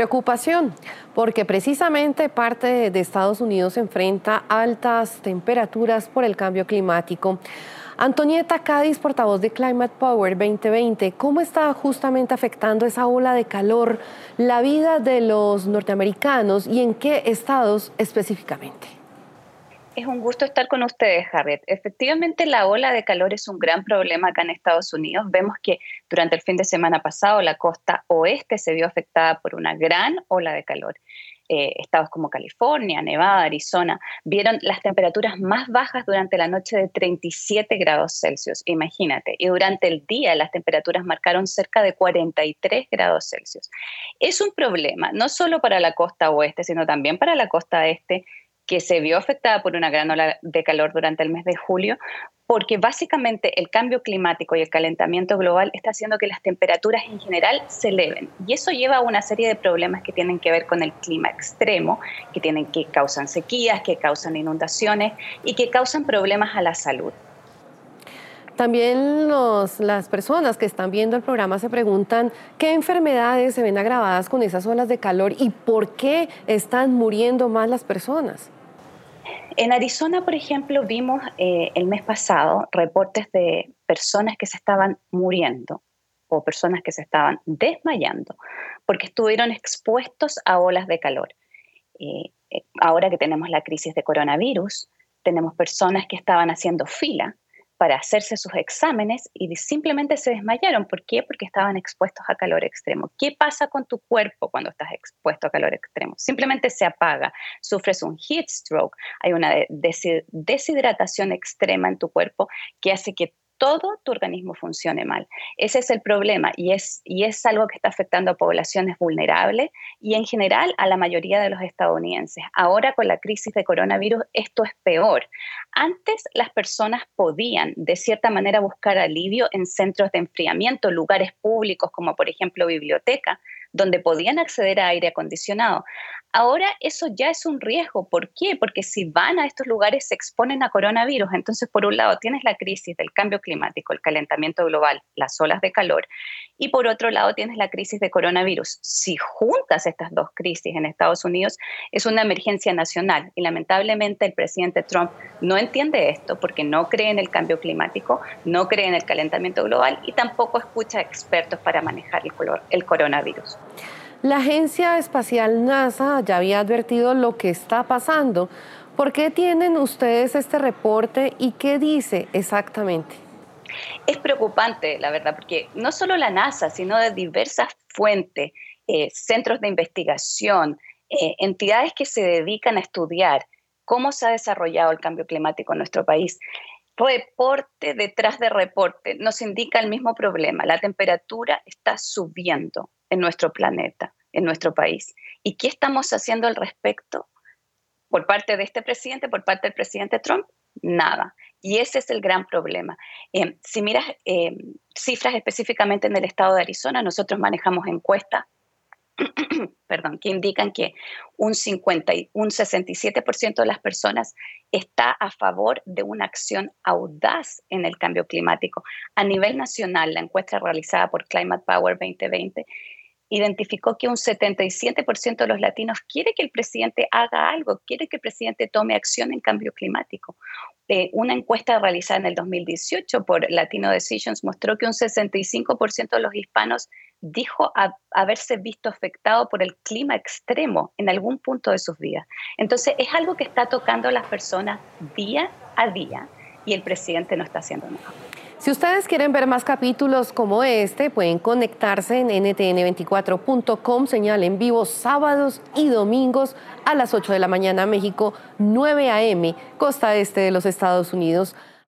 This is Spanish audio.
Preocupación, porque precisamente parte de Estados Unidos enfrenta altas temperaturas por el cambio climático. Antonieta Cádiz, portavoz de Climate Power 2020, ¿cómo está justamente afectando esa ola de calor la vida de los norteamericanos y en qué estados específicamente? Es un gusto estar con ustedes, Harriet. Efectivamente, la ola de calor es un gran problema acá en Estados Unidos. Vemos que durante el fin de semana pasado la costa oeste se vio afectada por una gran ola de calor. Eh, estados como California, Nevada, Arizona, vieron las temperaturas más bajas durante la noche de 37 grados Celsius, imagínate, y durante el día las temperaturas marcaron cerca de 43 grados Celsius. Es un problema, no solo para la costa oeste, sino también para la costa este, que se vio afectada por una gran ola de calor durante el mes de julio, porque básicamente el cambio climático y el calentamiento global está haciendo que las temperaturas en general se eleven. Y eso lleva a una serie de problemas que tienen que ver con el clima extremo, que, tienen, que causan sequías, que causan inundaciones y que causan problemas a la salud. También las personas que están viendo el programa se preguntan qué enfermedades se ven agravadas con esas olas de calor y por qué están muriendo más las personas. En Arizona, por ejemplo, vimos eh, el mes pasado reportes de personas que se estaban muriendo o personas que se estaban desmayando porque estuvieron expuestos a olas de calor. Eh, eh, ahora que tenemos la crisis de coronavirus, tenemos personas que estaban haciendo fila para hacerse sus exámenes y simplemente se desmayaron. ¿Por qué? Porque estaban expuestos a calor extremo. ¿Qué pasa con tu cuerpo cuando estás expuesto a calor extremo? Simplemente se apaga, sufres un heat stroke, hay una deshidratación extrema en tu cuerpo que hace que todo tu organismo funcione mal. Ese es el problema y es, y es algo que está afectando a poblaciones vulnerables y en general a la mayoría de los estadounidenses. Ahora con la crisis de coronavirus esto es peor. Antes las personas podían de cierta manera buscar alivio en centros de enfriamiento, lugares públicos como por ejemplo biblioteca, donde podían acceder a aire acondicionado. Ahora eso ya es un riesgo. ¿Por qué? Porque si van a estos lugares se exponen a coronavirus. Entonces, por un lado, tienes la crisis del cambio climático, el calentamiento global, las olas de calor, y por otro lado, tienes la crisis de coronavirus. Si juntas estas dos crisis en Estados Unidos, es una emergencia nacional. Y lamentablemente el presidente Trump no entiende esto porque no cree en el cambio climático, no cree en el calentamiento global y tampoco escucha a expertos para manejar el, coronavirus. La agencia espacial NASA ya había advertido lo que está pasando. ¿Por qué tienen ustedes este reporte y qué dice exactamente? Es preocupante, la verdad, porque no solo la NASA, sino de diversas fuentes, eh, centros de investigación, eh, entidades que se dedican a estudiar cómo se ha desarrollado el cambio climático en nuestro país, reporte detrás de reporte nos indica el mismo problema. La temperatura está subiendo en nuestro planeta, en nuestro país. ¿Y qué estamos haciendo al respecto? Por parte de este presidente, por parte del presidente Trump, nada. Y ese es el gran problema. Eh, si miras eh, cifras específicamente en el estado de Arizona, nosotros manejamos encuestas perdón, que indican que un 50 y un 67% de las personas está a favor de una acción audaz en el cambio climático. A nivel nacional, la encuesta realizada por Climate Power 2020 identificó que un 77% de los latinos quiere que el presidente haga algo, quiere que el presidente tome acción en cambio climático. Eh, una encuesta realizada en el 2018 por Latino Decisions mostró que un 65% de los hispanos dijo haberse visto afectado por el clima extremo en algún punto de sus vidas. Entonces es algo que está tocando a las personas día a día y el presidente no está haciendo nada. Si ustedes quieren ver más capítulos como este, pueden conectarse en ntn24.com, señal en vivo sábados y domingos a las 8 de la mañana México, 9 a.m., costa este de los Estados Unidos.